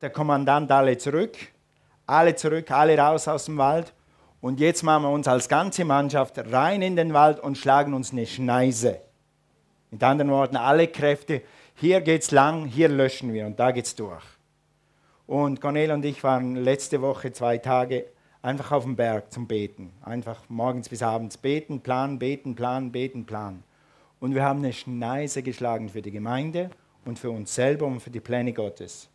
der Kommandant alle zurück, alle zurück, alle raus aus dem Wald. Und jetzt machen wir uns als ganze Mannschaft rein in den Wald und schlagen uns eine Schneise. Mit anderen Worten, alle Kräfte, hier geht's lang, hier löschen wir und da geht's durch. Und Cornel und ich waren letzte Woche zwei Tage einfach auf dem Berg zum Beten. Einfach morgens bis abends beten, planen, beten, planen, beten, planen. Und wir haben eine Schneise geschlagen für die Gemeinde und für uns selber und für die Pläne Gottes.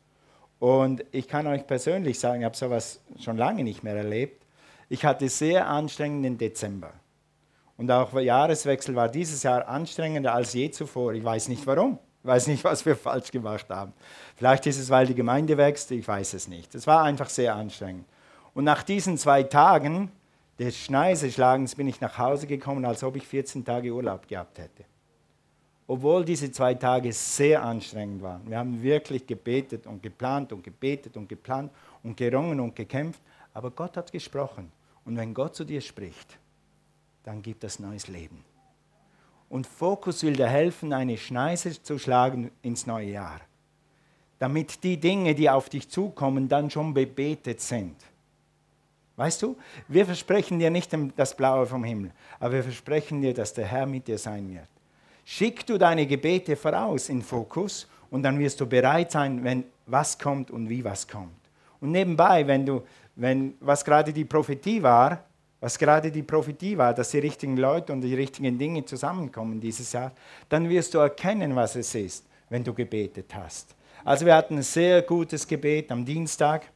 Und ich kann euch persönlich sagen, ich habe sowas schon lange nicht mehr erlebt. Ich hatte sehr anstrengenden Dezember. Und auch der Jahreswechsel war dieses Jahr anstrengender als je zuvor. Ich weiß nicht warum. Ich weiß nicht, was wir falsch gemacht haben. Vielleicht ist es, weil die Gemeinde wächst. Ich weiß es nicht. Es war einfach sehr anstrengend. Und nach diesen zwei Tagen des Schneiseschlagens bin ich nach Hause gekommen, als ob ich 14 Tage Urlaub gehabt hätte obwohl diese zwei Tage sehr anstrengend waren. Wir haben wirklich gebetet und geplant und gebetet und geplant und gerungen und gekämpft, aber Gott hat gesprochen. Und wenn Gott zu dir spricht, dann gibt es neues Leben. Und Fokus will dir helfen, eine Schneise zu schlagen ins neue Jahr, damit die Dinge, die auf dich zukommen, dann schon bebetet sind. Weißt du, wir versprechen dir nicht das Blaue vom Himmel, aber wir versprechen dir, dass der Herr mit dir sein wird. Schick du deine Gebete voraus in Fokus und dann wirst du bereit sein, wenn was kommt und wie was kommt. Und nebenbei, wenn du, wenn, was gerade die Prophetie war, was gerade die Prophetie war, dass die richtigen Leute und die richtigen Dinge zusammenkommen dieses Jahr, dann wirst du erkennen, was es ist, wenn du gebetet hast. Also wir hatten ein sehr gutes Gebet am Dienstag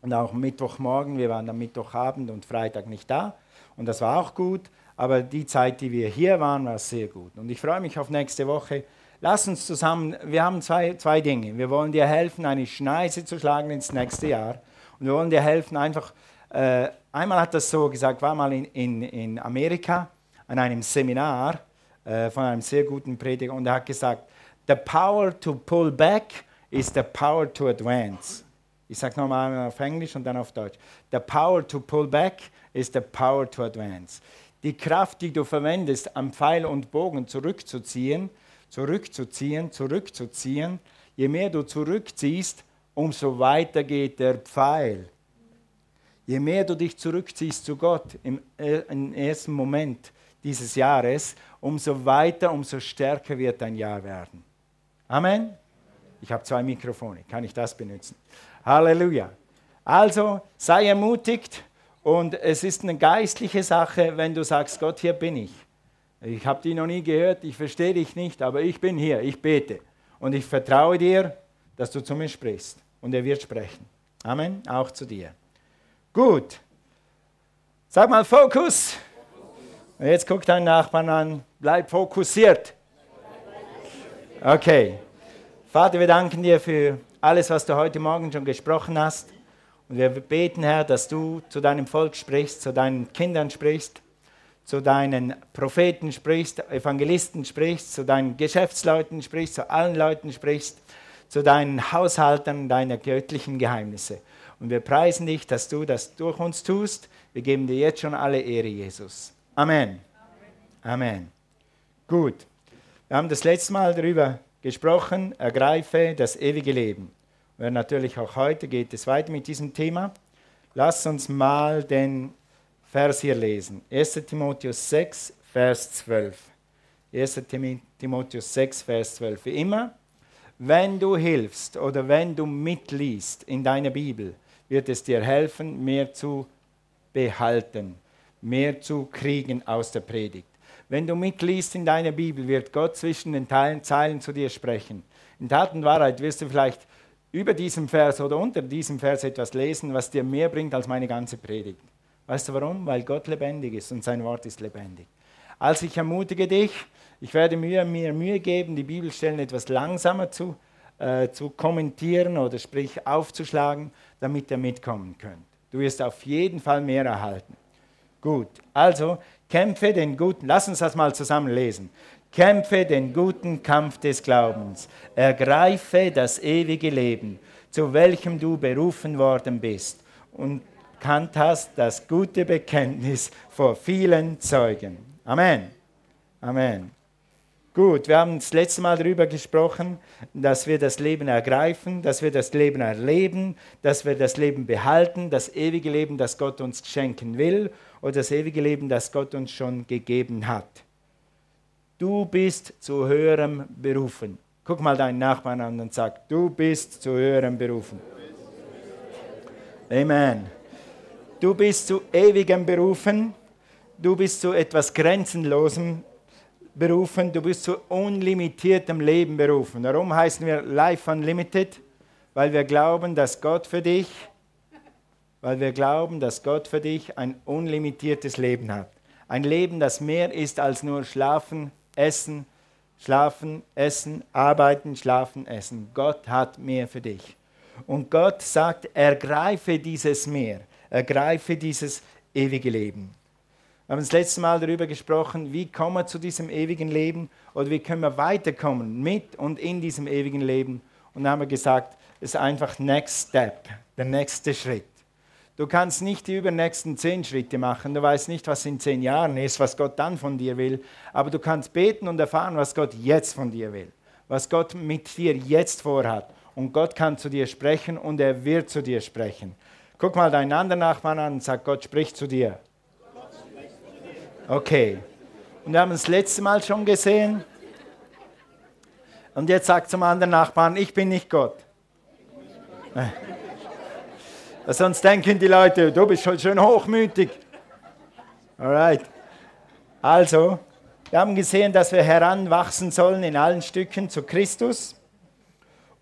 und auch Mittwochmorgen. Wir waren am Mittwochabend und Freitag nicht da und das war auch gut aber die Zeit, die wir hier waren, war sehr gut. Und ich freue mich auf nächste Woche. Lass uns zusammen, wir haben zwei, zwei Dinge. Wir wollen dir helfen, eine Schneise zu schlagen ins nächste Jahr. Und wir wollen dir helfen, einfach, äh, einmal hat das so gesagt, war mal in, in, in Amerika an einem Seminar äh, von einem sehr guten Prediger und er hat gesagt, the power to pull back is the power to advance. Ich sage nochmal auf Englisch und dann auf Deutsch. The power to pull back is the power to advance die Kraft, die du verwendest, am Pfeil und Bogen zurückzuziehen, zurückzuziehen, zurückzuziehen, je mehr du zurückziehst, umso weiter geht der Pfeil. Je mehr du dich zurückziehst zu Gott im, äh, im ersten Moment dieses Jahres, umso weiter, umso stärker wird dein Jahr werden. Amen. Ich habe zwei Mikrofone, kann ich das benutzen? Halleluja. Also sei ermutigt, und es ist eine geistliche Sache, wenn du sagst, Gott, hier bin ich. Ich habe dich noch nie gehört, ich verstehe dich nicht, aber ich bin hier, ich bete. Und ich vertraue dir, dass du zu mir sprichst. Und er wird sprechen. Amen, auch zu dir. Gut. Sag mal Fokus. Jetzt guck deinen Nachbarn an, bleib fokussiert. Okay. Vater, wir danken dir für alles, was du heute Morgen schon gesprochen hast. Und wir beten, Herr, dass du zu deinem Volk sprichst, zu deinen Kindern sprichst, zu deinen Propheten sprichst, Evangelisten sprichst, zu deinen Geschäftsleuten sprichst, zu allen Leuten sprichst, zu deinen Haushaltern deiner göttlichen Geheimnisse. Und wir preisen dich, dass du das durch uns tust. Wir geben dir jetzt schon alle Ehre, Jesus. Amen. Amen. Gut. Wir haben das letzte Mal darüber gesprochen, ergreife das ewige Leben. Und natürlich auch heute geht es weiter mit diesem Thema. Lass uns mal den Vers hier lesen. 1 Timotheus 6, Vers 12. 1 Timotheus 6, Vers 12. Wie immer, wenn du hilfst oder wenn du mitliest in deiner Bibel, wird es dir helfen, mehr zu behalten, mehr zu kriegen aus der Predigt. Wenn du mitliest in deiner Bibel, wird Gott zwischen den Zeilen zu dir sprechen. In Tat und Wahrheit wirst du vielleicht über diesem Vers oder unter diesem Vers etwas lesen, was dir mehr bringt als meine ganze Predigt. Weißt du warum? Weil Gott lebendig ist und sein Wort ist lebendig. Also ich ermutige dich, ich werde mir, mir Mühe geben, die Bibelstellen etwas langsamer zu, äh, zu kommentieren oder sprich aufzuschlagen, damit ihr mitkommen könnt. Du wirst auf jeden Fall mehr erhalten. Gut, also kämpfe den guten, lass uns das mal zusammen lesen. Kämpfe den guten Kampf des Glaubens. Ergreife das ewige Leben, zu welchem du berufen worden bist und kannt hast das gute Bekenntnis vor vielen Zeugen. Amen. Amen. Gut, wir haben das letzte Mal darüber gesprochen, dass wir das Leben ergreifen, dass wir das Leben erleben, dass wir das Leben behalten, das ewige Leben, das Gott uns schenken will oder das ewige Leben, das Gott uns schon gegeben hat. Du bist zu höherem berufen. Guck mal deinen Nachbarn an und sag, du bist zu höherem berufen. Amen. Du bist zu ewigem berufen. Du bist zu etwas Grenzenlosem berufen, du bist zu unlimitiertem Leben berufen. Darum heißen wir Life Unlimited, weil wir glauben, dass Gott für dich, weil wir glauben, dass Gott für dich ein unlimitiertes Leben hat. Ein Leben, das mehr ist als nur schlafen, essen, schlafen, essen, arbeiten, schlafen, essen. Gott hat mehr für dich. Und Gott sagt, ergreife dieses Meer, ergreife dieses ewige Leben. Wir haben das letzte Mal darüber gesprochen, wie kommen wir zu diesem ewigen Leben oder wie können wir weiterkommen mit und in diesem ewigen Leben. Und dann haben wir gesagt, es ist einfach Next Step, der nächste Schritt. Du kannst nicht die übernächsten zehn Schritte machen. Du weißt nicht, was in zehn Jahren ist, was Gott dann von dir will. Aber du kannst beten und erfahren, was Gott jetzt von dir will. Was Gott mit dir jetzt vorhat. Und Gott kann zu dir sprechen und er wird zu dir sprechen. Guck mal deinen anderen Nachbarn an und sag, Gott spricht zu dir. Okay. Und wir haben das letzte Mal schon gesehen. Und jetzt sagt zum anderen Nachbarn, ich bin nicht Gott. Sonst denken die Leute, du bist schon schön hochmütig. Alright. Also, wir haben gesehen, dass wir heranwachsen sollen in allen Stücken zu Christus.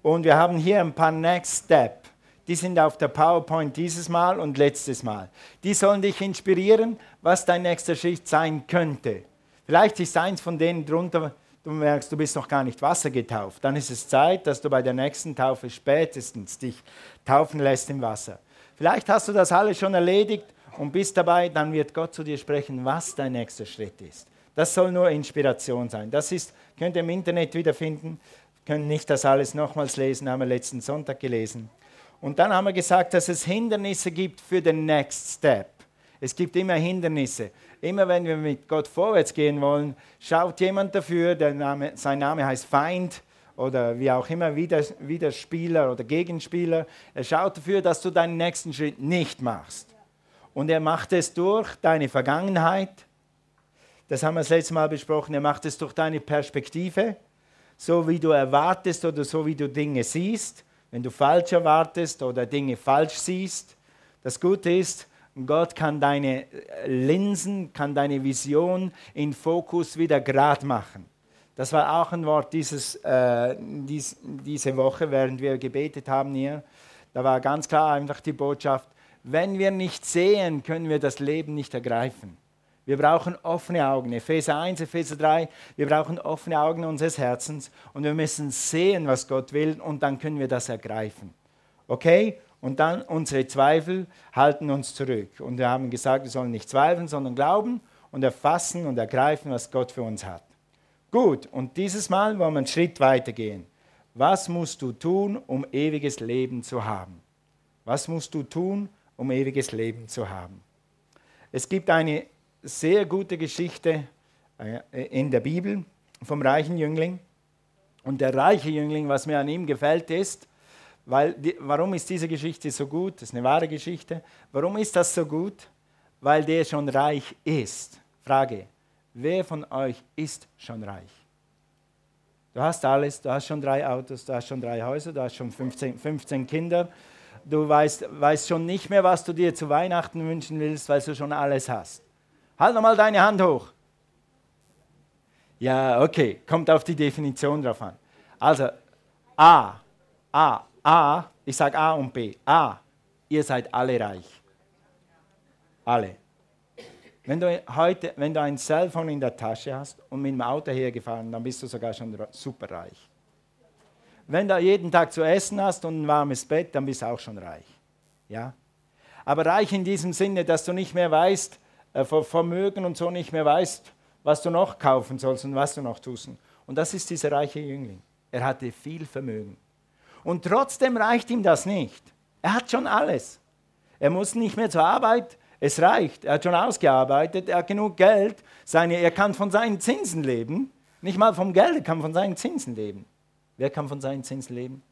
Und wir haben hier ein paar Next Steps die sind auf der PowerPoint dieses Mal und letztes Mal. Die sollen dich inspirieren, was dein nächster Schritt sein könnte. Vielleicht ist eins von denen drunter, du merkst, du bist noch gar nicht wassergetauft. Dann ist es Zeit, dass du bei der nächsten Taufe spätestens dich taufen lässt im Wasser. Vielleicht hast du das alles schon erledigt und bist dabei, dann wird Gott zu dir sprechen, was dein nächster Schritt ist. Das soll nur Inspiration sein. Das ist, könnt ihr im Internet wiederfinden. Können nicht das alles nochmals lesen, haben wir letzten Sonntag gelesen. Und dann haben wir gesagt, dass es Hindernisse gibt für den Next Step. Es gibt immer Hindernisse. Immer wenn wir mit Gott vorwärts gehen wollen, schaut jemand dafür, der Name, sein Name heißt Feind oder wie auch immer, Widerspieler oder Gegenspieler. Er schaut dafür, dass du deinen nächsten Schritt nicht machst. Und er macht es durch deine Vergangenheit. Das haben wir das letzte Mal besprochen. Er macht es durch deine Perspektive, so wie du erwartest oder so wie du Dinge siehst wenn du falsch erwartest oder Dinge falsch siehst. Das Gute ist, Gott kann deine Linsen, kann deine Vision in Fokus wieder grad machen. Das war auch ein Wort dieses, äh, dies, diese Woche, während wir gebetet haben hier. Da war ganz klar einfach die Botschaft, wenn wir nicht sehen, können wir das Leben nicht ergreifen. Wir brauchen offene Augen. Epheser 1, Epheser 3, wir brauchen offene Augen unseres Herzens und wir müssen sehen, was Gott will und dann können wir das ergreifen. Okay? Und dann unsere Zweifel halten uns zurück. Und wir haben gesagt, wir sollen nicht zweifeln, sondern glauben und erfassen und ergreifen, was Gott für uns hat. Gut, und dieses Mal wollen wir einen Schritt weitergehen. Was musst du tun, um ewiges Leben zu haben? Was musst du tun, um ewiges Leben zu haben? Es gibt eine sehr gute Geschichte äh, in der Bibel vom reichen Jüngling. Und der reiche Jüngling, was mir an ihm gefällt, ist, weil, warum ist diese Geschichte so gut? Das ist eine wahre Geschichte. Warum ist das so gut? Weil der schon reich ist. Frage, wer von euch ist schon reich? Du hast alles, du hast schon drei Autos, du hast schon drei Häuser, du hast schon 15, 15 Kinder. Du weißt, weißt schon nicht mehr, was du dir zu Weihnachten wünschen willst, weil du schon alles hast. Halt nochmal deine Hand hoch. Ja, okay, kommt auf die Definition drauf an. Also, A, A, A, ich sage A und B. A, ihr seid alle reich. Alle. Wenn du heute, wenn du ein Cellphone in der Tasche hast und mit dem Auto hergefahren, dann bist du sogar schon super reich. Wenn du jeden Tag zu essen hast und ein warmes Bett, dann bist du auch schon reich. Ja? Aber reich in diesem Sinne, dass du nicht mehr weißt, äh, Vermögen und so nicht mehr weißt, was du noch kaufen sollst und was du noch tust. Und das ist dieser reiche Jüngling. Er hatte viel Vermögen. Und trotzdem reicht ihm das nicht. Er hat schon alles. Er muss nicht mehr zur Arbeit. Es reicht. Er hat schon ausgearbeitet. Er hat genug Geld. Seine, er kann von seinen Zinsen leben. Nicht mal vom Geld, er kann von seinen Zinsen leben. Wer kann von seinen Zinsen leben?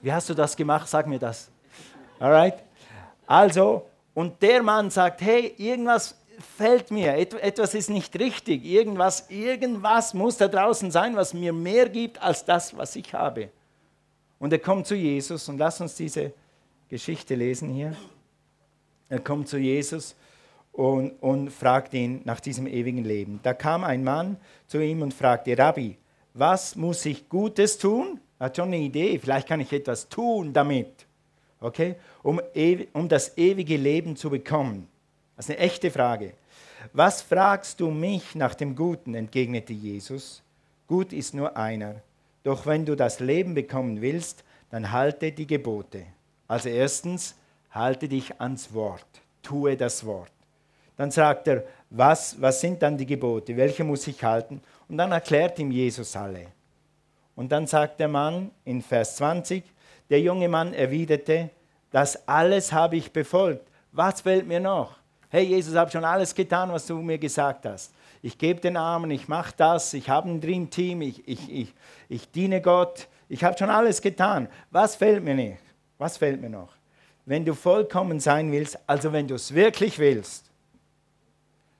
Wie hast du das gemacht? Sag mir das. Alright? Also, und der Mann sagt, hey, irgendwas fällt mir, etwas ist nicht richtig, irgendwas, irgendwas muss da draußen sein, was mir mehr gibt als das, was ich habe. Und er kommt zu Jesus und lass uns diese Geschichte lesen hier. Er kommt zu Jesus und, und fragt ihn nach diesem ewigen Leben. Da kam ein Mann zu ihm und fragte, Rabbi, was muss ich Gutes tun? Er hat schon eine Idee, vielleicht kann ich etwas tun damit, okay? um, um das ewige Leben zu bekommen. Das ist eine echte Frage. Was fragst du mich nach dem Guten? entgegnete Jesus. Gut ist nur einer. Doch wenn du das Leben bekommen willst, dann halte die Gebote. Also erstens, halte dich ans Wort, tue das Wort. Dann sagt er, was, was sind dann die Gebote, welche muss ich halten? Und dann erklärt ihm Jesus alle. Und dann sagt der Mann in Vers 20, der junge Mann erwiderte, das alles habe ich befolgt. Was fehlt mir noch? Hey Jesus, ich habe schon alles getan, was du mir gesagt hast. Ich gebe den Armen, ich mache das, ich habe ein Dream Team, ich, ich, ich, ich diene Gott. Ich habe schon alles getan. Was fehlt mir nicht? Was fehlt mir noch? Wenn du vollkommen sein willst, also wenn du es wirklich willst,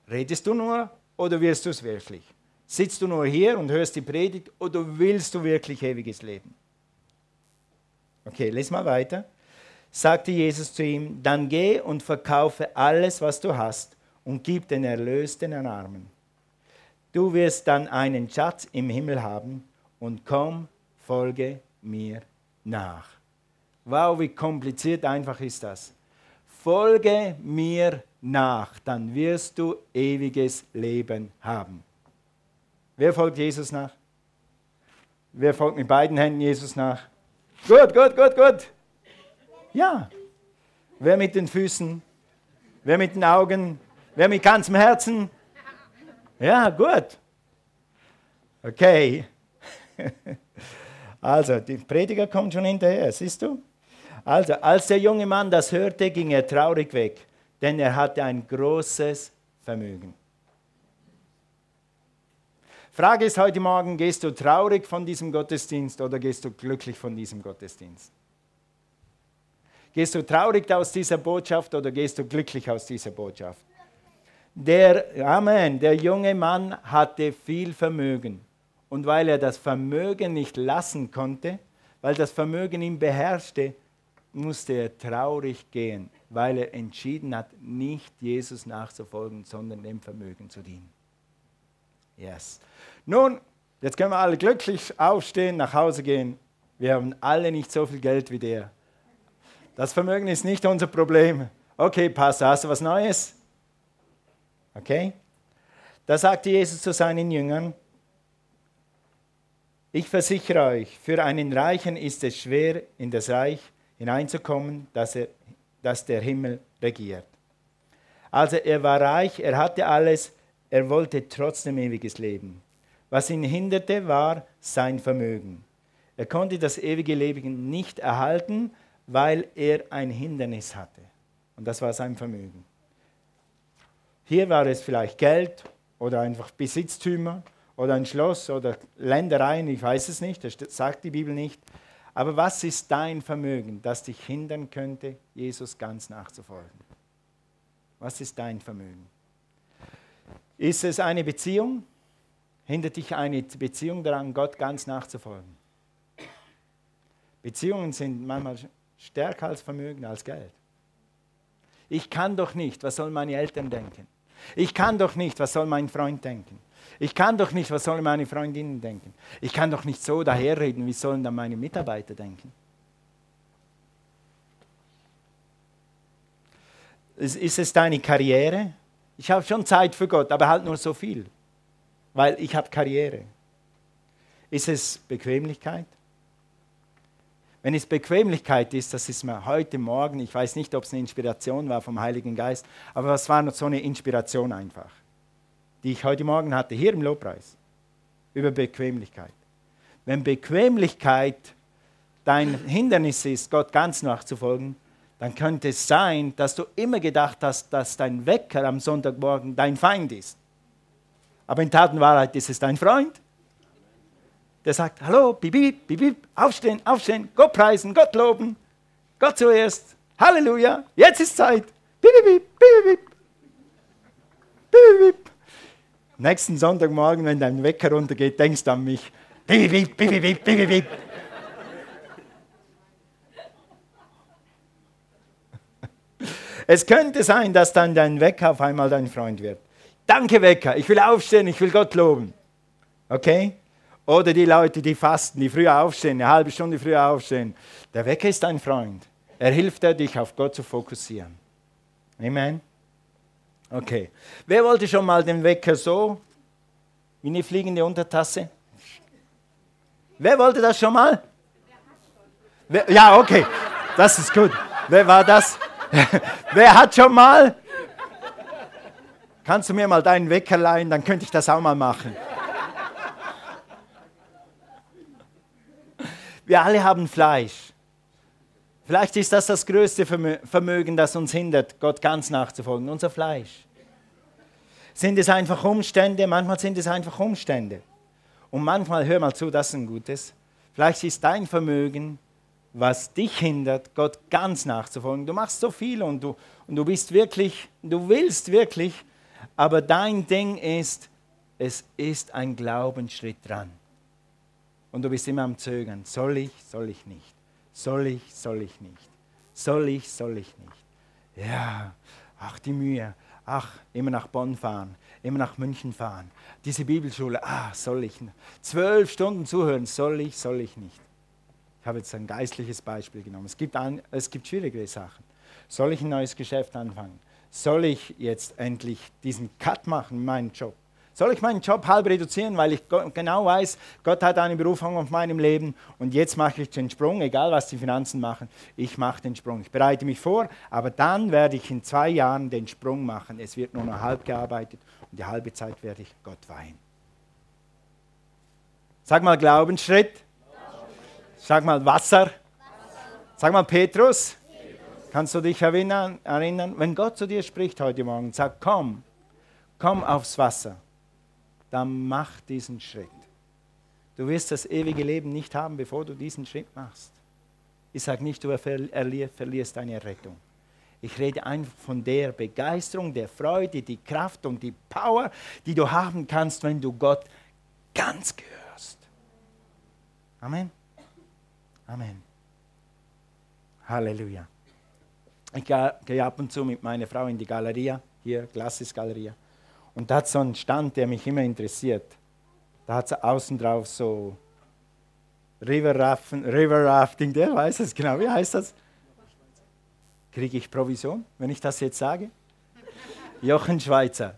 redest du nur oder wirst du es wirklich? Sitzt du nur hier und hörst die Predigt oder willst du wirklich ewiges Leben? Okay, les mal weiter. Sagte Jesus zu ihm, dann geh und verkaufe alles, was du hast und gib den Erlös den Armen. Du wirst dann einen Schatz im Himmel haben und komm, folge mir nach. Wow, wie kompliziert einfach ist das. Folge mir nach, dann wirst du ewiges Leben haben. Wer folgt Jesus nach? Wer folgt mit beiden Händen Jesus nach? Gut, gut, gut, gut. Ja. Wer mit den Füßen? Wer mit den Augen? Wer mit ganzem Herzen? Ja, gut. Okay. Also, die Prediger kommt schon hinterher, siehst du? Also, als der junge Mann das hörte, ging er traurig weg, denn er hatte ein großes Vermögen. Frage ist heute Morgen, gehst du traurig von diesem Gottesdienst oder gehst du glücklich von diesem Gottesdienst? Gehst du traurig aus dieser Botschaft oder gehst du glücklich aus dieser Botschaft? Der, Amen, der junge Mann hatte viel Vermögen. Und weil er das Vermögen nicht lassen konnte, weil das Vermögen ihn beherrschte, musste er traurig gehen, weil er entschieden hat, nicht Jesus nachzufolgen, sondern dem Vermögen zu dienen. Yes. Nun, jetzt können wir alle glücklich aufstehen, nach Hause gehen. Wir haben alle nicht so viel Geld wie der. Das Vermögen ist nicht unser Problem. Okay, Pastor, hast du was Neues? Okay? Da sagte Jesus zu seinen Jüngern, ich versichere euch, für einen Reichen ist es schwer, in das Reich hineinzukommen, dass, er, dass der Himmel regiert. Also er war reich, er hatte alles, er wollte trotzdem ewiges Leben. Was ihn hinderte, war sein Vermögen. Er konnte das ewige Leben nicht erhalten, weil er ein Hindernis hatte. Und das war sein Vermögen. Hier war es vielleicht Geld oder einfach Besitztümer oder ein Schloss oder Ländereien, ich weiß es nicht, das sagt die Bibel nicht. Aber was ist dein Vermögen, das dich hindern könnte, Jesus ganz nachzufolgen? Was ist dein Vermögen? Ist es eine Beziehung? Hindert dich eine Beziehung daran, Gott ganz nachzufolgen? Beziehungen sind manchmal stärker als Vermögen, als Geld. Ich kann doch nicht, was sollen meine Eltern denken? Ich kann doch nicht, was soll mein Freund denken? Ich kann doch nicht, was sollen meine Freundinnen denken? Ich kann doch nicht so daherreden, wie sollen dann meine Mitarbeiter denken? Ist es deine Karriere? Ich habe schon Zeit für Gott, aber halt nur so viel, weil ich habe Karriere. Ist es Bequemlichkeit? Wenn es Bequemlichkeit ist, das ist mir heute Morgen, ich weiß nicht, ob es eine Inspiration war vom Heiligen Geist, aber was war so eine Inspiration einfach, die ich heute Morgen hatte, hier im Lobpreis, über Bequemlichkeit. Wenn Bequemlichkeit dein Hindernis ist, Gott ganz nachzufolgen, dann könnte es sein, dass du immer gedacht hast, dass dein Wecker am Sonntagmorgen dein Feind ist. Aber in Tat und Wahrheit ist es dein Freund. der sagt, hallo, bip, bip, aufstehen, aufstehen, Gott preisen, Gott loben, Gott zuerst, Halleluja, jetzt ist Zeit. Bip, bip, bip, bip. Nächsten Sonntagmorgen, wenn dein Wecker runtergeht, denkst du an mich. Bip, bip, bip, bip, bip. Es könnte sein, dass dann dein Wecker auf einmal dein Freund wird. Danke, Wecker, ich will aufstehen, ich will Gott loben. Okay? Oder die Leute, die fasten, die früher aufstehen, eine halbe Stunde früher aufstehen. Der Wecker ist dein Freund. Er hilft dir, dich auf Gott zu fokussieren. Amen. Okay. Wer wollte schon mal den Wecker so wie eine fliegende Untertasse? Wer wollte das schon mal? Wer, ja, okay. Das ist gut. Wer war das? Wer hat schon mal? Kannst du mir mal deinen Wecker leihen, dann könnte ich das auch mal machen. Wir alle haben Fleisch. Vielleicht ist das das größte Vermögen, das uns hindert, Gott ganz nachzufolgen, unser Fleisch. Sind es einfach Umstände? Manchmal sind es einfach Umstände. Und manchmal, hör mal zu, das ist ein gutes. Vielleicht ist dein Vermögen, was dich hindert, Gott ganz nachzufolgen. Du machst so viel und du, und du bist wirklich, du willst wirklich, aber dein Ding ist, es ist ein Glaubensschritt dran. Und du bist immer am Zögern. Soll ich, soll ich nicht? Soll ich, soll ich nicht? Soll ich, soll ich nicht? Ja, ach die Mühe. Ach, immer nach Bonn fahren, immer nach München fahren. Diese Bibelschule, ah, soll ich? Zwölf Stunden zuhören, soll ich, soll ich nicht? Ich habe jetzt ein geistliches Beispiel genommen. Es gibt, ein, es gibt schwierigere Sachen. Soll ich ein neues Geschäft anfangen? Soll ich jetzt endlich diesen Cut machen in meinem Job? Soll ich meinen Job halb reduzieren, weil ich genau weiß, Gott hat eine Berufung auf meinem Leben und jetzt mache ich den Sprung, egal was die Finanzen machen, ich mache den Sprung. Ich bereite mich vor, aber dann werde ich in zwei Jahren den Sprung machen. Es wird nur noch halb gearbeitet und die halbe Zeit werde ich Gott weihen. Sag mal Glaubensschritt. Sag mal Wasser. Sag mal Petrus. Kannst du dich erinnern, erinnern, wenn Gott zu dir spricht heute Morgen, sag, komm, komm aufs Wasser dann mach diesen Schritt. Du wirst das ewige Leben nicht haben, bevor du diesen Schritt machst. Ich sage nicht, du verlierst deine Rettung. Ich rede einfach von der Begeisterung, der Freude, die Kraft und die Power, die du haben kannst, wenn du Gott ganz gehörst. Amen. Amen. Halleluja. Ich gehe ab und zu mit meiner Frau in die Galeria, hier, Glasses Galeria. Und da hat so einen Stand, der mich immer interessiert. Da hat es außen drauf so River, Rafting, River Rafting, der weiß es genau. Wie heißt das? Kriege ich Provision, wenn ich das jetzt sage? Jochen Schweizer.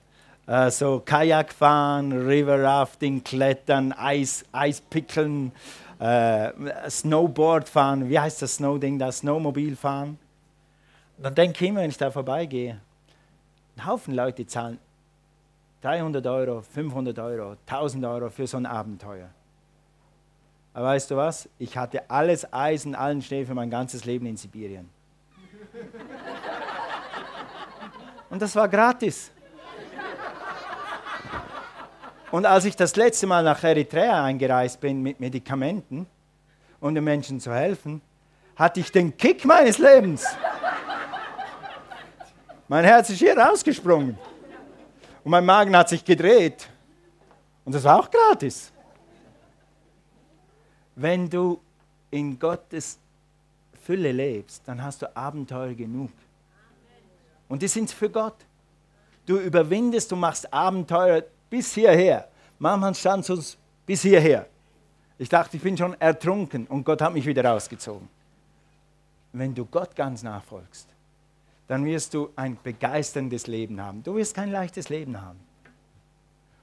Äh, so Kajak fahren, River Rafting, Klettern, Eis, Eispickeln, äh, Snowboard fahren. Wie heißt das Snowding da? Snowmobil fahren. dann denke ich immer, wenn ich da vorbeigehe, ein Haufen Leute zahlen 300 Euro, 500 Euro, 1000 Euro für so ein Abenteuer. Aber weißt du was? Ich hatte alles Eisen, allen Schnee für mein ganzes Leben in Sibirien. Und das war gratis. Und als ich das letzte Mal nach Eritrea eingereist bin mit Medikamenten, um den Menschen zu helfen, hatte ich den Kick meines Lebens. Mein Herz ist hier rausgesprungen. Und mein Magen hat sich gedreht. Und das war auch gratis. Wenn du in Gottes Fülle lebst, dann hast du Abenteuer genug. Und die sind für Gott. Du überwindest, du machst Abenteuer bis hierher. Manchmal stand uns bis hierher. Ich dachte, ich bin schon ertrunken und Gott hat mich wieder rausgezogen. Wenn du Gott ganz nachfolgst, dann wirst du ein begeisterndes Leben haben. Du wirst kein leichtes Leben haben.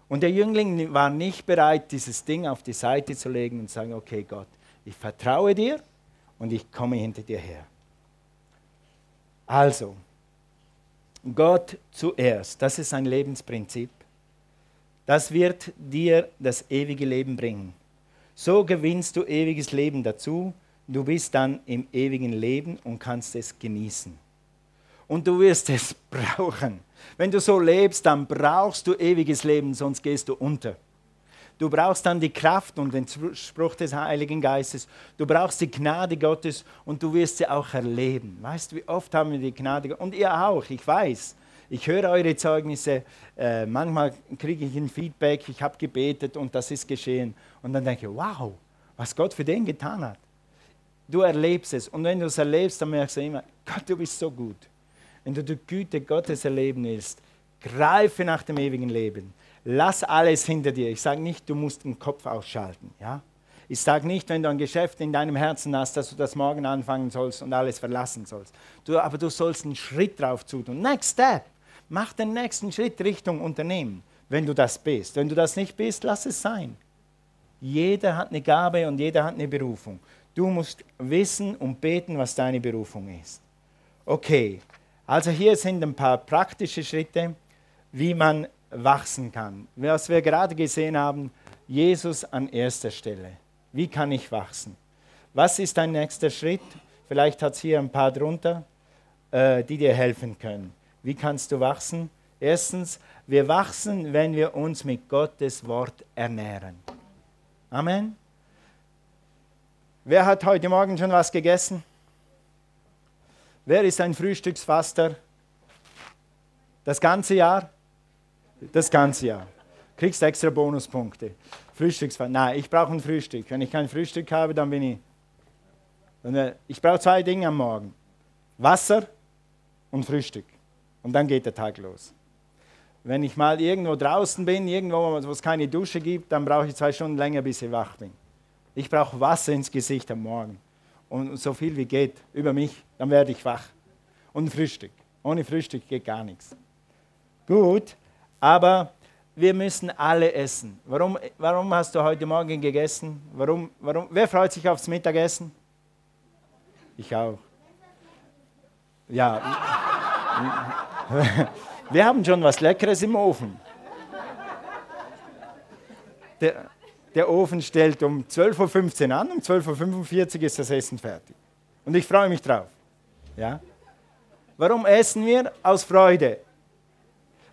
Und der Jüngling war nicht bereit, dieses Ding auf die Seite zu legen und zu sagen, okay Gott, ich vertraue dir und ich komme hinter dir her. Also, Gott zuerst, das ist ein Lebensprinzip. Das wird dir das ewige Leben bringen. So gewinnst du ewiges Leben dazu. Du bist dann im ewigen Leben und kannst es genießen und du wirst es brauchen. Wenn du so lebst, dann brauchst du ewiges Leben, sonst gehst du unter. Du brauchst dann die Kraft und den Spruch des Heiligen Geistes. Du brauchst die Gnade Gottes und du wirst sie auch erleben. Weißt du, wie oft haben wir die Gnade Und ihr auch, ich weiß. Ich höre eure Zeugnisse, äh, manchmal kriege ich ein Feedback, ich habe gebetet und das ist geschehen. Und dann denke ich, wow, was Gott für den getan hat. Du erlebst es. Und wenn du es erlebst, dann merkst du immer, Gott, du bist so gut. Wenn du die Güte Gottes erleben willst, greife nach dem ewigen Leben. Lass alles hinter dir. Ich sage nicht, du musst den Kopf ausschalten. Ja? Ich sage nicht, wenn du ein Geschäft in deinem Herzen hast, dass du das morgen anfangen sollst und alles verlassen sollst. Du, aber du sollst einen Schritt drauf tun. Next step. Mach den nächsten Schritt Richtung Unternehmen, wenn du das bist. Wenn du das nicht bist, lass es sein. Jeder hat eine Gabe und jeder hat eine Berufung. Du musst wissen und beten, was deine Berufung ist. Okay, also hier sind ein paar praktische Schritte, wie man wachsen kann. Was wir gerade gesehen haben, Jesus an erster Stelle. Wie kann ich wachsen? Was ist dein nächster Schritt? Vielleicht hat es hier ein paar drunter, äh, die dir helfen können. Wie kannst du wachsen? Erstens, wir wachsen, wenn wir uns mit Gottes Wort ernähren. Amen. Wer hat heute Morgen schon was gegessen? Wer ist ein Frühstücksfaster? Das ganze Jahr? Das ganze Jahr. Kriegst extra Bonuspunkte. Frühstücksfaster. Nein, ich brauche ein Frühstück. Wenn ich kein Frühstück habe, dann bin ich. Ich brauche zwei Dinge am Morgen: Wasser und Frühstück. Und dann geht der Tag los. Wenn ich mal irgendwo draußen bin, irgendwo, wo es keine Dusche gibt, dann brauche ich zwei Stunden länger, bis ich wach bin. Ich brauche Wasser ins Gesicht am Morgen. Und so viel wie geht über mich, dann werde ich wach. Und Frühstück. Ohne Frühstück geht gar nichts. Gut, aber wir müssen alle essen. Warum, warum hast du heute Morgen gegessen? Warum, warum, wer freut sich aufs Mittagessen? Ich auch. Ja. Wir haben schon was Leckeres im Ofen. Der, der Ofen stellt um 12.15 Uhr an, um 12.45 Uhr ist das Essen fertig. Und ich freue mich drauf. Ja? Warum essen wir? Aus Freude.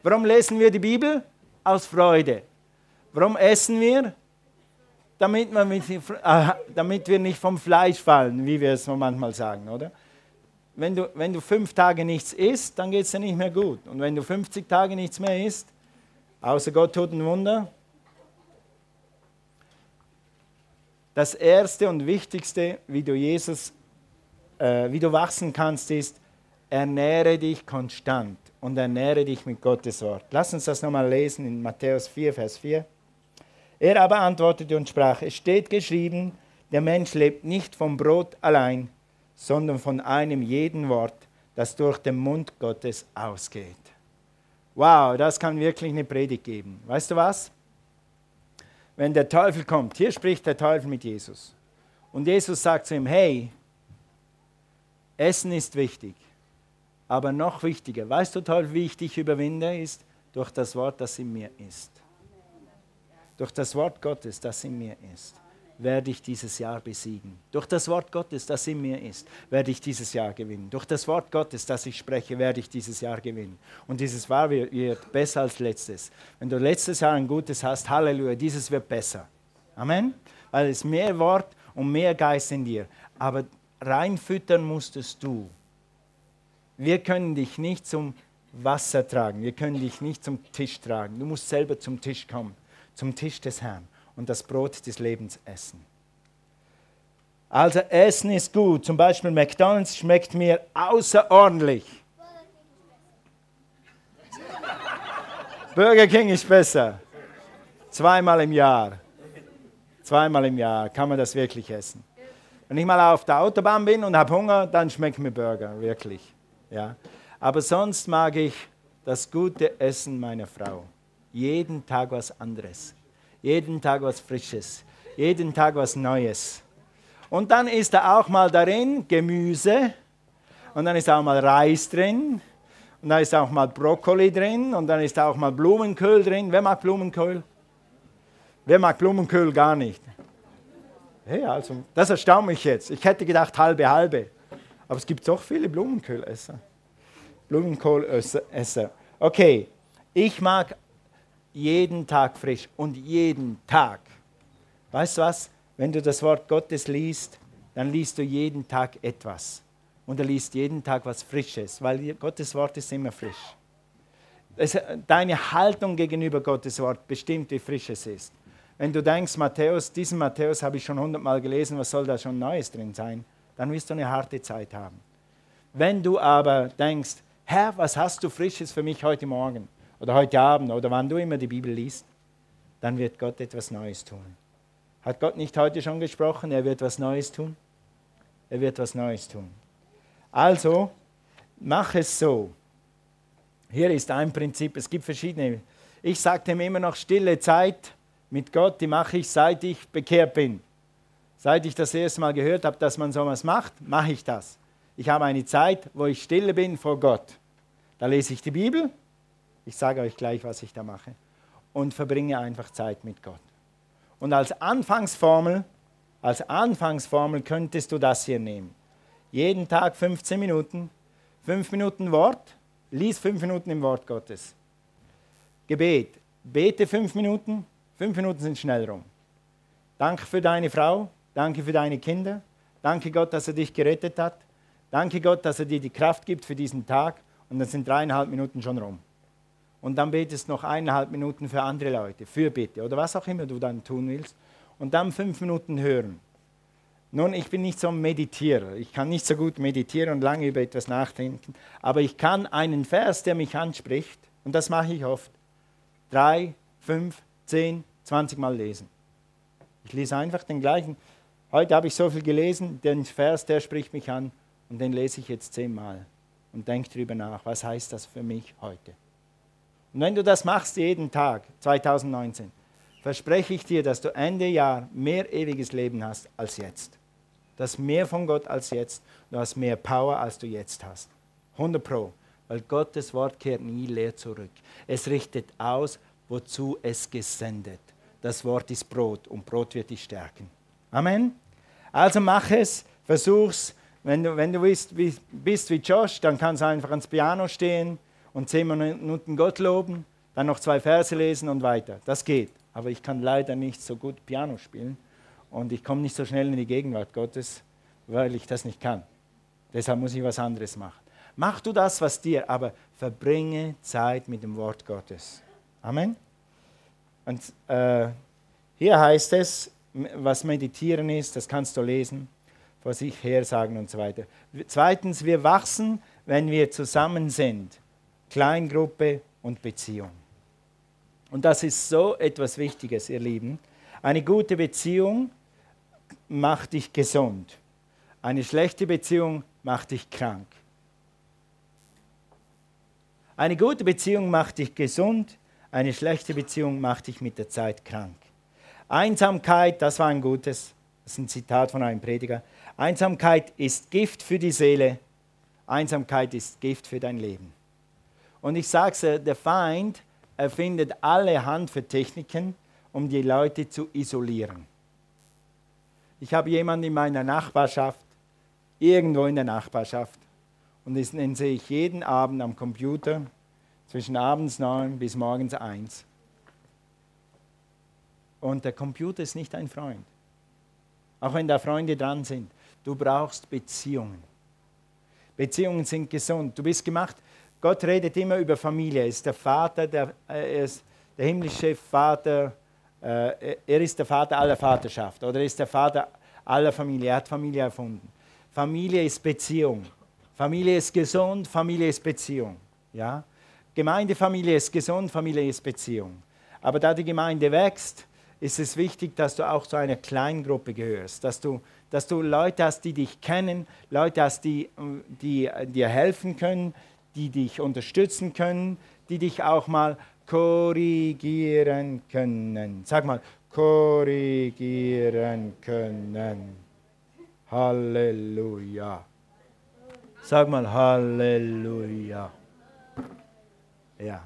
Warum lesen wir die Bibel? Aus Freude. Warum essen wir? Damit, wir, mit, äh, damit wir nicht vom Fleisch fallen, wie wir es manchmal sagen, oder? Wenn du, wenn du fünf Tage nichts isst, dann geht es dir nicht mehr gut. Und wenn du 50 Tage nichts mehr isst, außer Gott tut ein Wunder, das Erste und Wichtigste, wie du Jesus, äh, wie du wachsen kannst, ist, ernähre dich konstant und ernähre dich mit Gottes Wort. Lass uns das nochmal lesen in Matthäus 4, Vers 4. Er aber antwortete und sprach, es steht geschrieben, der Mensch lebt nicht vom Brot allein, sondern von einem jeden Wort, das durch den Mund Gottes ausgeht. Wow, das kann wirklich eine Predigt geben. Weißt du was? Wenn der Teufel kommt, hier spricht der Teufel mit Jesus. Und Jesus sagt zu ihm, hey, Essen ist wichtig, aber noch wichtiger, weißt du, Teufel, wie ich dich überwinde, ist durch das Wort, das in mir ist. Durch das Wort Gottes, das in mir ist werde ich dieses Jahr besiegen. Durch das Wort Gottes, das in mir ist, werde ich dieses Jahr gewinnen. Durch das Wort Gottes, das ich spreche, werde ich dieses Jahr gewinnen. Und dieses Jahr wird besser als letztes. Wenn du letztes Jahr ein gutes hast, Halleluja, dieses wird besser. Amen. Weil es mehr Wort und mehr Geist in dir. Aber reinfüttern musstest du. Wir können dich nicht zum Wasser tragen. Wir können dich nicht zum Tisch tragen. Du musst selber zum Tisch kommen, zum Tisch des Herrn und das Brot des Lebens essen. Also Essen ist gut. Zum Beispiel McDonald's schmeckt mir außerordentlich. Burger King ist besser. Zweimal im Jahr. Zweimal im Jahr kann man das wirklich essen. Wenn ich mal auf der Autobahn bin und habe Hunger, dann schmeckt mir Burger, wirklich. Ja. Aber sonst mag ich das gute Essen meiner Frau. Jeden Tag was anderes. Jeden Tag was Frisches. Jeden Tag was Neues. Und dann ist da auch mal darin Gemüse. Und dann ist auch mal Reis drin. Und dann ist auch mal Brokkoli drin. Und dann ist auch mal Blumenkohl drin. Wer mag Blumenkohl? Wer mag Blumenkohl gar nicht? Hey, also, das erstaunt mich jetzt. Ich hätte gedacht halbe halbe. Aber es gibt doch viele Blumenkohlesser. Blumenkohlesser. Okay, ich mag jeden Tag frisch und jeden Tag. Weißt du was? Wenn du das Wort Gottes liest, dann liest du jeden Tag etwas. Und er liest jeden Tag was Frisches, weil Gottes Wort ist immer frisch. Deine Haltung gegenüber Gottes Wort bestimmt, wie frisch es ist. Wenn du denkst, Matthäus, diesen Matthäus habe ich schon hundertmal gelesen, was soll da schon Neues drin sein? Dann wirst du eine harte Zeit haben. Wenn du aber denkst, Herr, was hast du Frisches für mich heute Morgen oder heute Abend oder wann du immer die Bibel liest, dann wird Gott etwas Neues tun. Hat Gott nicht heute schon gesprochen, er wird was Neues tun? Er wird was Neues tun. Also, mach es so. Hier ist ein Prinzip, es gibt verschiedene. Ich sage dem immer noch, stille Zeit mit Gott, die mache ich, seit ich bekehrt bin. Seit ich das erste Mal gehört habe, dass man sowas macht, mache ich das. Ich habe eine Zeit, wo ich stille bin vor Gott. Da lese ich die Bibel, ich sage euch gleich, was ich da mache, und verbringe einfach Zeit mit Gott. Und als Anfangsformel, als Anfangsformel könntest du das hier nehmen. Jeden Tag 15 Minuten, 5 Minuten Wort, lies 5 Minuten im Wort Gottes. Gebet, bete 5 Minuten, 5 Minuten sind schnell rum. Danke für deine Frau, danke für deine Kinder, danke Gott, dass er dich gerettet hat, danke Gott, dass er dir die Kraft gibt für diesen Tag und dann sind dreieinhalb Minuten schon rum. Und dann betest noch eineinhalb Minuten für andere Leute, für Bitte oder was auch immer du dann tun willst. Und dann fünf Minuten hören. Nun, ich bin nicht so ein Meditierer. Ich kann nicht so gut meditieren und lange über etwas nachdenken. Aber ich kann einen Vers, der mich anspricht, und das mache ich oft, drei, fünf, zehn, zwanzig Mal lesen. Ich lese einfach den gleichen. Heute habe ich so viel gelesen, den Vers, der spricht mich an, und den lese ich jetzt zehnmal und denke darüber nach. Was heißt das für mich heute? Und wenn du das machst jeden Tag, 2019, verspreche ich dir, dass du Ende Jahr mehr ewiges Leben hast als jetzt. Du hast mehr von Gott als jetzt. Du hast mehr Power, als du jetzt hast. 100 Pro. Weil Gottes Wort kehrt nie leer zurück. Es richtet aus, wozu es gesendet. Das Wort ist Brot und Brot wird dich stärken. Amen. Also mach es, versuch's. Wenn du, wenn du bist, wie, bist wie Josh, dann kannst du einfach ans Piano stehen und zehn Minuten Gott loben, dann noch zwei Verse lesen und weiter. Das geht. Aber ich kann leider nicht so gut Piano spielen und ich komme nicht so schnell in die Gegenwart Gottes, weil ich das nicht kann. Deshalb muss ich was anderes machen. Mach du das, was dir, aber verbringe Zeit mit dem Wort Gottes. Amen. Und äh, hier heißt es, was Meditieren ist, das kannst du lesen, vor sich her sagen und so weiter. Zweitens, wir wachsen, wenn wir zusammen sind. Kleingruppe und Beziehung. Und das ist so etwas Wichtiges, ihr Lieben. Eine gute Beziehung macht dich gesund. Eine schlechte Beziehung macht dich krank. Eine gute Beziehung macht dich gesund, eine schlechte Beziehung macht dich mit der Zeit krank. Einsamkeit, das war ein gutes, das ist ein Zitat von einem Prediger. Einsamkeit ist Gift für die Seele, Einsamkeit ist Gift für dein Leben. Und ich sage es, der Feind erfindet alle Hand für Techniken, um die Leute zu isolieren. Ich habe jemanden in meiner Nachbarschaft, irgendwo in der Nachbarschaft, und den sehe ich jeden Abend am Computer zwischen abends neun bis morgens eins. Und der Computer ist nicht ein Freund. Auch wenn da Freunde dran sind. Du brauchst Beziehungen. Beziehungen sind gesund. Du bist gemacht, Gott redet immer über Familie. Er ist der Vater, der, er ist der himmlische Vater. Äh, er ist der Vater aller Vaterschaft oder er ist der Vater aller Familie. Er hat Familie erfunden. Familie ist Beziehung. Familie ist gesund, Familie ist Beziehung. Ja? Gemeindefamilie ist gesund, Familie ist Beziehung. Aber da die Gemeinde wächst, ist es wichtig, dass du auch zu einer Kleingruppe gehörst, dass du, dass du Leute hast, die dich kennen, Leute hast, die, die dir helfen können, die dich unterstützen können, die dich auch mal korrigieren können. Sag mal, korrigieren können. Halleluja. Sag mal Halleluja. Ja.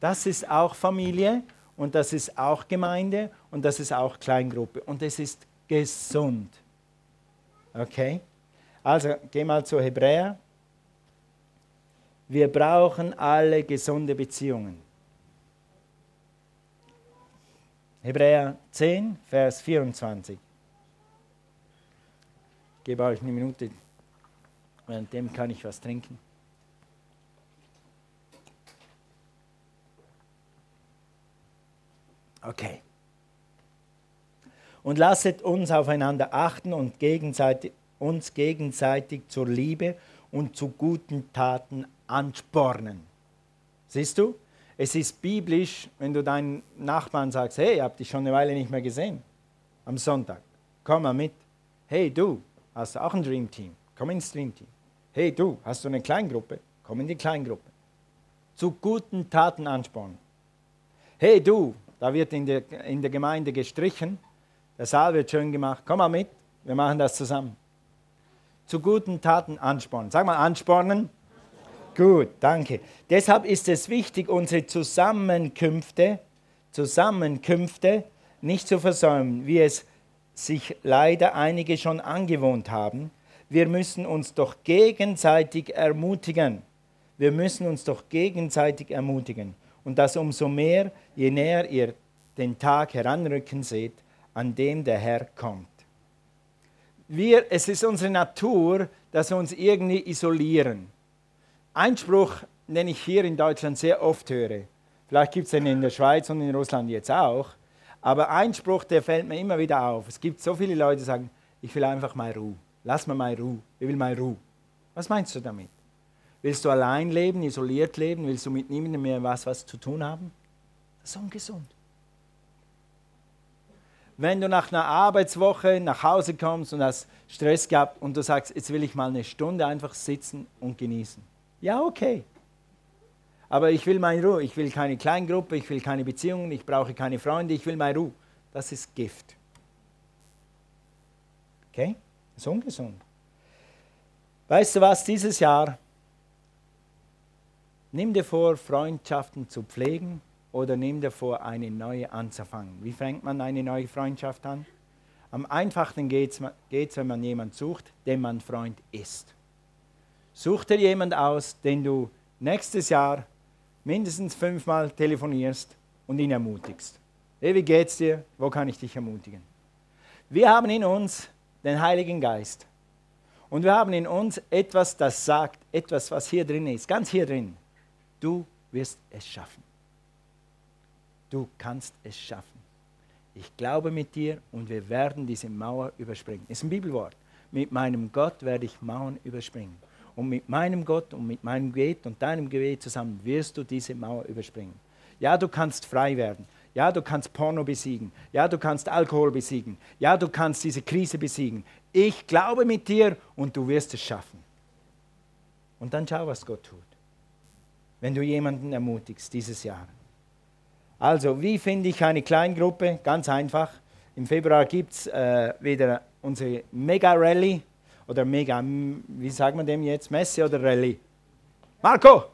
Das ist auch Familie und das ist auch Gemeinde und das ist auch Kleingruppe und es ist gesund. Okay? Also geh mal zu Hebräer wir brauchen alle gesunde Beziehungen. Hebräer 10, Vers 24. Ich gebe euch eine Minute, währenddem kann ich was trinken. Okay. Und lasset uns aufeinander achten und gegenseitig, uns gegenseitig zur Liebe und zu guten Taten anspornen. Siehst du? Es ist biblisch, wenn du deinen Nachbarn sagst, hey, ich habe dich schon eine Weile nicht mehr gesehen, am Sonntag, komm mal mit. Hey, du, hast du auch ein Dream Team? Komm ins Dream Team. Hey, du, hast du eine Kleingruppe? Komm in die Kleingruppe. Zu guten Taten anspornen. Hey, du, da wird in der, in der Gemeinde gestrichen, der Saal wird schön gemacht, komm mal mit, wir machen das zusammen. Zu guten Taten anspornen. Sag mal anspornen. Gut, danke. Deshalb ist es wichtig, unsere Zusammenkünfte, Zusammenkünfte nicht zu versäumen, wie es sich leider einige schon angewohnt haben. Wir müssen uns doch gegenseitig ermutigen. Wir müssen uns doch gegenseitig ermutigen. Und das umso mehr, je näher ihr den Tag heranrücken seht, an dem der Herr kommt. Wir, es ist unsere Natur, dass wir uns irgendwie isolieren. Ein Spruch, den ich hier in Deutschland sehr oft höre, vielleicht gibt es den in der Schweiz und in Russland jetzt auch, aber ein Spruch, der fällt mir immer wieder auf. Es gibt so viele Leute, die sagen, ich will einfach mal Ruhe. Lass mir mal Ruhe. Ich will mal Ruhe. Was meinst du damit? Willst du allein leben, isoliert leben? Willst du mit niemandem mehr was, was zu tun haben? Das ist ungesund. Wenn du nach einer Arbeitswoche nach Hause kommst und hast Stress gehabt und du sagst, jetzt will ich mal eine Stunde einfach sitzen und genießen. Ja, okay. Aber ich will meine Ruhe. Ich will keine Kleingruppe, ich will keine Beziehungen, ich brauche keine Freunde, ich will meine Ruhe. Das ist Gift. Okay? Das ist ungesund. Weißt du was, dieses Jahr, nimm dir vor, Freundschaften zu pflegen oder nimm dir vor, eine neue anzufangen. Wie fängt man eine neue Freundschaft an? Am einfachsten geht es, wenn man jemanden sucht, dem man Freund ist. Such dir jemanden aus, den du nächstes Jahr mindestens fünfmal telefonierst und ihn ermutigst. Hey, wie geht's dir? Wo kann ich dich ermutigen? Wir haben in uns den Heiligen Geist. Und wir haben in uns etwas, das sagt, etwas, was hier drin ist, ganz hier drin. Du wirst es schaffen. Du kannst es schaffen. Ich glaube mit dir und wir werden diese Mauer überspringen. Ist ein Bibelwort. Mit meinem Gott werde ich Mauern überspringen. Und mit meinem Gott und mit meinem Gebet und deinem Gebet zusammen wirst du diese Mauer überspringen. Ja, du kannst frei werden. Ja, du kannst Porno besiegen. Ja, du kannst Alkohol besiegen. Ja, du kannst diese Krise besiegen. Ich glaube mit dir und du wirst es schaffen. Und dann schau, was Gott tut. Wenn du jemanden ermutigst dieses Jahr. Also, wie finde ich eine Kleingruppe? Ganz einfach. Im Februar gibt es äh, wieder unsere Mega-Rallye oder mega, wie sagt man dem jetzt, Messe oder Rallye? Marco!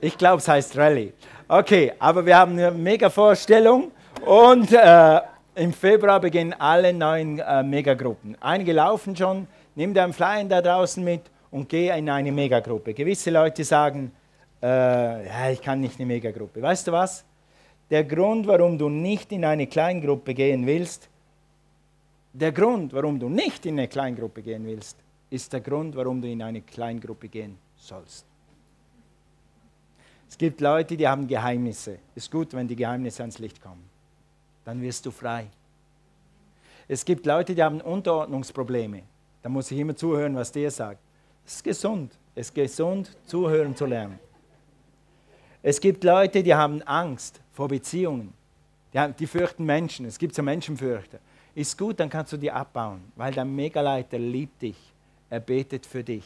Ich glaube, es heißt Rallye. Okay, aber wir haben eine mega Vorstellung und äh, im Februar beginnen alle neuen äh, Megagruppen. Einige laufen schon, nimm deinen Flyer da draußen mit und geh in eine Megagruppe. Gewisse Leute sagen, äh, ja, ich kann nicht eine Megagruppe. Weißt du was? Der Grund, warum du nicht in eine Kleingruppe gehen willst, der Grund, warum du nicht in eine Kleingruppe gehen willst, ist der Grund, warum du in eine Kleingruppe gehen sollst. Es gibt Leute, die haben Geheimnisse. Ist gut, wenn die Geheimnisse ans Licht kommen. Dann wirst du frei. Es gibt Leute, die haben Unterordnungsprobleme. Da muss ich immer zuhören, was der sagt. Es ist gesund. Es ist gesund, zuhören zu lernen. Es gibt Leute, die haben Angst vor Beziehungen. Die, haben, die fürchten Menschen. Es gibt so Menschenfürchter. Ist gut, dann kannst du die abbauen, weil der Megaleiter liebt dich. Er betet für dich.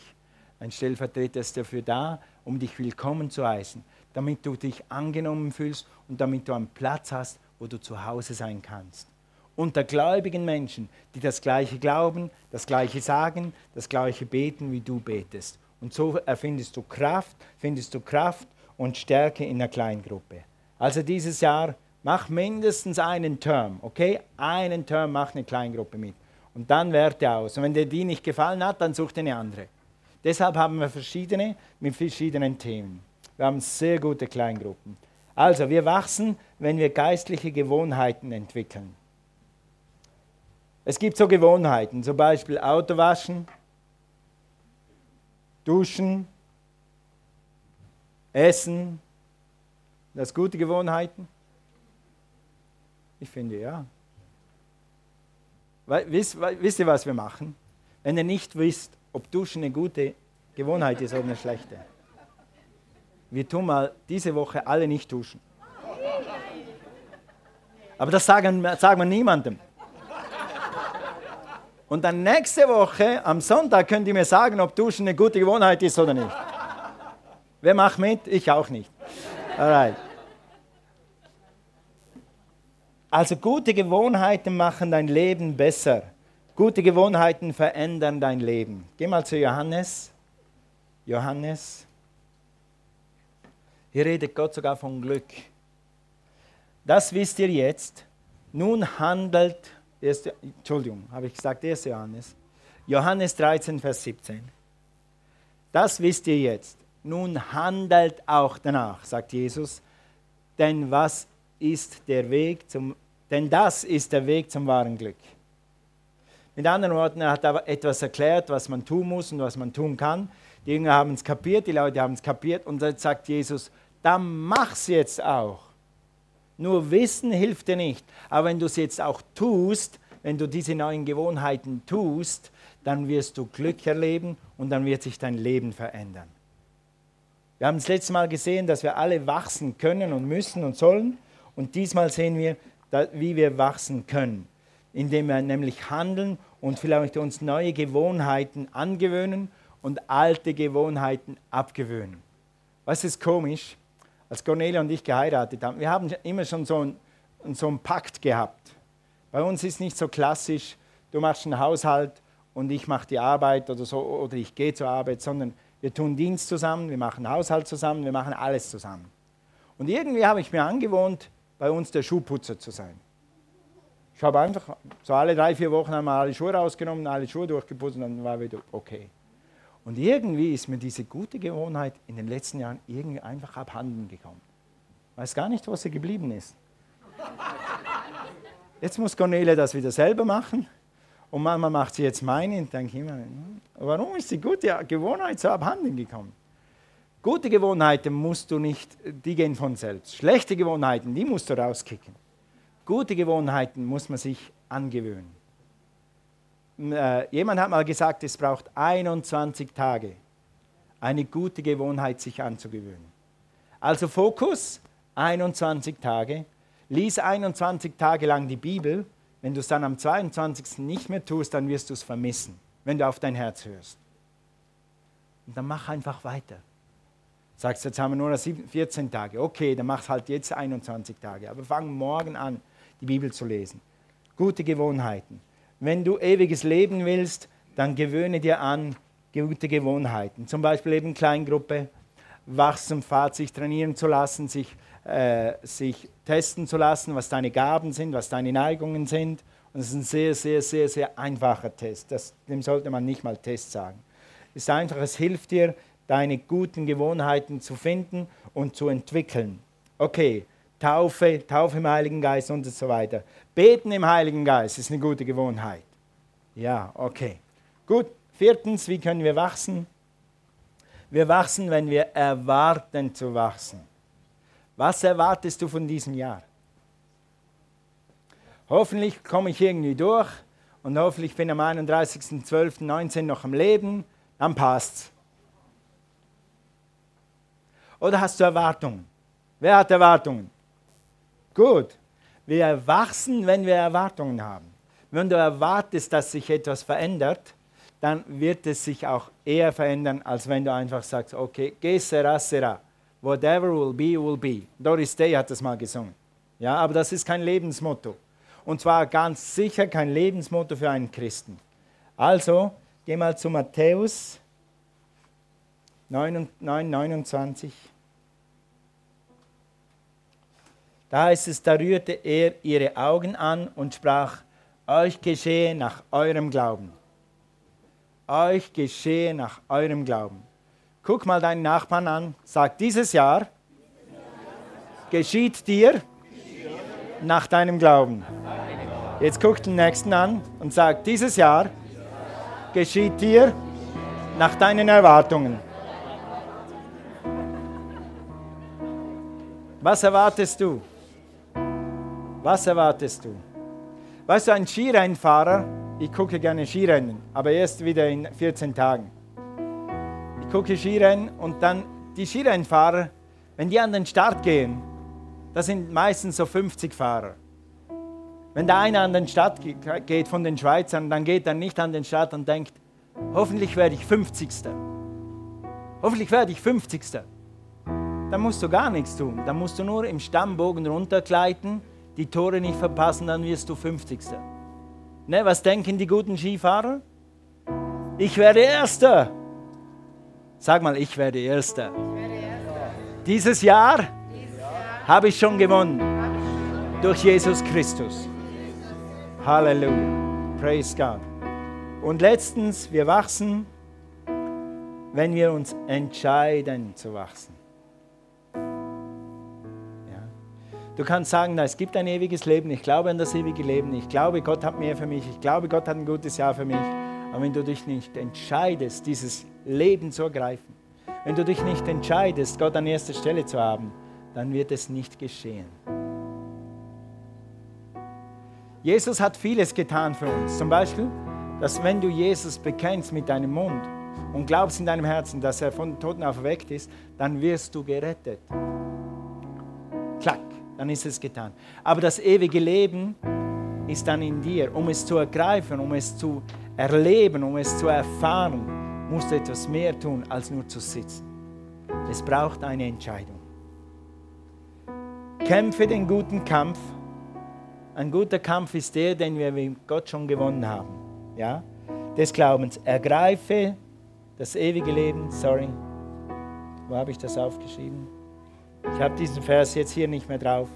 Ein Stellvertreter ist dafür da, um dich willkommen zu heißen, damit du dich angenommen fühlst und damit du einen Platz hast, wo du zu Hause sein kannst. Unter gläubigen Menschen, die das Gleiche glauben, das Gleiche sagen, das Gleiche beten, wie du betest. Und so erfindest du Kraft, findest du Kraft und Stärke in der Kleingruppe. Also dieses Jahr mach mindestens einen Term, okay? Einen Term, mach eine Kleingruppe mit. Und dann werte aus. Und wenn dir die nicht gefallen hat, dann such dir eine andere. Deshalb haben wir verschiedene mit verschiedenen Themen. Wir haben sehr gute Kleingruppen. Also, wir wachsen, wenn wir geistliche Gewohnheiten entwickeln. Es gibt so Gewohnheiten, zum Beispiel Auto waschen, duschen, essen. Das gute Gewohnheiten? Ich finde ja. Wisst, wisst ihr, was wir machen? Wenn ihr nicht wisst, ob Duschen eine gute Gewohnheit ist oder eine schlechte. Wir tun mal diese Woche alle nicht duschen. Aber das sagen, sagen wir niemandem. Und dann nächste Woche, am Sonntag, könnt ihr mir sagen, ob Duschen eine gute Gewohnheit ist oder nicht. Wer macht mit? Ich auch nicht. Alright. Also gute Gewohnheiten machen dein Leben besser. Gute Gewohnheiten verändern dein Leben. Geh mal zu Johannes. Johannes. Hier redet Gott sogar von Glück. Das wisst ihr jetzt. Nun handelt, erste, Entschuldigung, habe ich gesagt, 1. Johannes. Johannes 13, Vers 17. Das wisst ihr jetzt. Nun handelt auch danach, sagt Jesus. Denn was ist der Weg zum, denn das ist der Weg zum wahren Glück. Mit anderen Worten, er hat aber etwas erklärt, was man tun muss und was man tun kann. Die Jünger haben es kapiert, die Leute haben es kapiert und dann sagt Jesus, dann mach's jetzt auch. Nur Wissen hilft dir nicht. Aber wenn du es jetzt auch tust, wenn du diese neuen Gewohnheiten tust, dann wirst du Glück erleben und dann wird sich dein Leben verändern. Wir haben das letzte Mal gesehen, dass wir alle wachsen können und müssen und sollen. Und diesmal sehen wir, wie wir wachsen können, indem wir nämlich handeln und vielleicht uns neue Gewohnheiten angewöhnen und alte Gewohnheiten abgewöhnen. Was ist komisch? Als Cornelia und ich geheiratet haben, wir haben immer schon so einen, so einen Pakt gehabt. Bei uns ist nicht so klassisch, du machst einen Haushalt und ich mache die Arbeit oder so, oder ich gehe zur Arbeit, sondern wir tun Dienst zusammen, wir machen Haushalt zusammen, wir machen alles zusammen. Und irgendwie habe ich mir angewohnt, bei uns der Schuhputzer zu sein. Ich habe einfach so alle drei, vier Wochen einmal alle Schuhe rausgenommen, alle Schuhe durchgeputzt und dann war wieder okay. Und irgendwie ist mir diese gute Gewohnheit in den letzten Jahren irgendwie einfach abhanden gekommen. Ich weiß gar nicht, wo sie geblieben ist. Jetzt muss Cornelia das wieder selber machen. Und manchmal macht sie jetzt meine und denke immer, hm, warum ist die gute Gewohnheit so abhanden gekommen? Gute Gewohnheiten musst du nicht, die gehen von selbst. Schlechte Gewohnheiten, die musst du rauskicken. Gute Gewohnheiten muss man sich angewöhnen. Äh, jemand hat mal gesagt, es braucht 21 Tage, eine gute Gewohnheit sich anzugewöhnen. Also Fokus, 21 Tage. Lies 21 Tage lang die Bibel wenn du es dann am 22. nicht mehr tust, dann wirst du es vermissen, wenn du auf dein Herz hörst. Und dann mach einfach weiter. Sagst, jetzt haben wir nur 14 Tage. Okay, dann mach halt jetzt 21 Tage. Aber fang morgen an, die Bibel zu lesen. Gute Gewohnheiten. Wenn du ewiges Leben willst, dann gewöhne dir an gute Gewohnheiten. Zum Beispiel eben Kleingruppe, Wachstumfahrt, sich trainieren zu lassen, sich äh, sich testen zu lassen, was deine Gaben sind, was deine Neigungen sind. Und es ist ein sehr, sehr, sehr, sehr einfacher Test. Das, dem sollte man nicht mal Test sagen. Es ist einfach, es hilft dir, deine guten Gewohnheiten zu finden und zu entwickeln. Okay, Taufe, Taufe im Heiligen Geist und so weiter. Beten im Heiligen Geist ist eine gute Gewohnheit. Ja, okay. Gut, viertens, wie können wir wachsen? Wir wachsen, wenn wir erwarten zu wachsen. Was erwartest du von diesem Jahr? Hoffentlich komme ich irgendwie durch und hoffentlich bin am 31.12.19 noch am Leben, dann passt's. Oder hast du Erwartungen? Wer hat Erwartungen? Gut. Wir wachsen, wenn wir Erwartungen haben. Wenn du erwartest, dass sich etwas verändert, dann wird es sich auch eher verändern, als wenn du einfach sagst, okay, que sera, sera. Whatever will be, will be. Doris Day hat das mal gesungen. Ja, aber das ist kein Lebensmotto. Und zwar ganz sicher kein Lebensmotto für einen Christen. Also, geh mal zu Matthäus 9, 9 29. Da heißt es, da rührte er ihre Augen an und sprach, euch geschehe nach eurem Glauben. euch geschehe nach eurem Glauben. Guck mal deinen Nachbarn an, sag dieses Jahr geschieht dir nach deinem Glauben. Jetzt guck den nächsten an und sag dieses Jahr geschieht dir nach deinen Erwartungen. Was erwartest du? Was erwartest du? Weißt du, ein Skirennfahrer, ich gucke gerne Skirennen, aber erst wieder in 14 Tagen. Gucke Skirennen und dann die Skirennfahrer, wenn die an den Start gehen, das sind meistens so 50 Fahrer. Wenn der eine an den Start geht von den Schweizern, dann geht er nicht an den Start und denkt, hoffentlich werde ich 50. Hoffentlich werde ich 50 dann musst du gar nichts tun. Dann musst du nur im Stammbogen runtergleiten, die Tore nicht verpassen, dann wirst du 50. Ne, was denken die guten Skifahrer? Ich werde Erster. Sag mal, ich werde Erster. Dieses Jahr, Jahr habe ich schon gewonnen. Durch Jesus Christus. Halleluja. Praise God. Und letztens, wir wachsen, wenn wir uns entscheiden zu wachsen. Du kannst sagen, na, es gibt ein ewiges Leben, ich glaube an das ewige Leben, ich glaube, Gott hat mehr für mich, ich glaube, Gott hat ein gutes Jahr für mich. Aber wenn du dich nicht entscheidest, dieses Leben zu ergreifen, wenn du dich nicht entscheidest, Gott an erster Stelle zu haben, dann wird es nicht geschehen. Jesus hat vieles getan für uns. Zum Beispiel, dass wenn du Jesus bekennst mit deinem Mund und glaubst in deinem Herzen, dass er von den Toten auferweckt ist, dann wirst du gerettet. Klack dann ist es getan. Aber das ewige Leben ist dann in dir. Um es zu ergreifen, um es zu erleben, um es zu erfahren, musst du etwas mehr tun, als nur zu sitzen. Es braucht eine Entscheidung. Kämpfe den guten Kampf. Ein guter Kampf ist der, den wir mit Gott schon gewonnen haben. Ja? Des Glaubens. Ergreife das ewige Leben. Sorry, wo habe ich das aufgeschrieben? Ich habe diesen Vers jetzt hier nicht mehr drauf.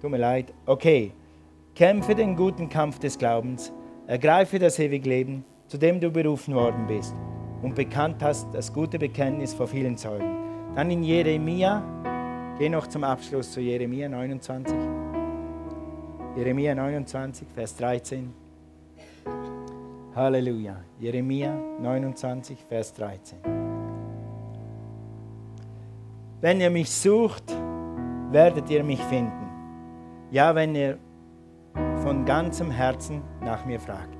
Tut mir leid. Okay. Kämpfe den guten Kampf des Glaubens, ergreife das ewige Leben, zu dem du berufen worden bist und bekannt hast das gute Bekenntnis vor vielen Zeugen. Dann in Jeremia, geh noch zum Abschluss zu Jeremia 29. Jeremia 29, Vers 13. Halleluja. Jeremia 29, Vers 13. Wenn ihr mich sucht, werdet ihr mich finden. Ja, wenn ihr von ganzem Herzen nach mir fragt.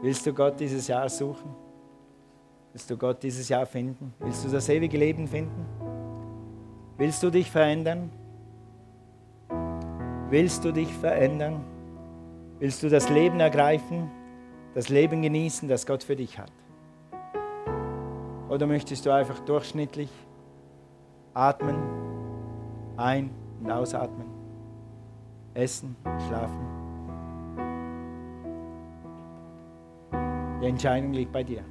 Willst du Gott dieses Jahr suchen? Willst du Gott dieses Jahr finden? Willst du das ewige Leben finden? Willst du dich verändern? Willst du dich verändern? Willst du das Leben ergreifen, das Leben genießen, das Gott für dich hat? Oder möchtest du einfach durchschnittlich atmen, ein- und ausatmen, essen, schlafen? Die Entscheidung liegt bei dir.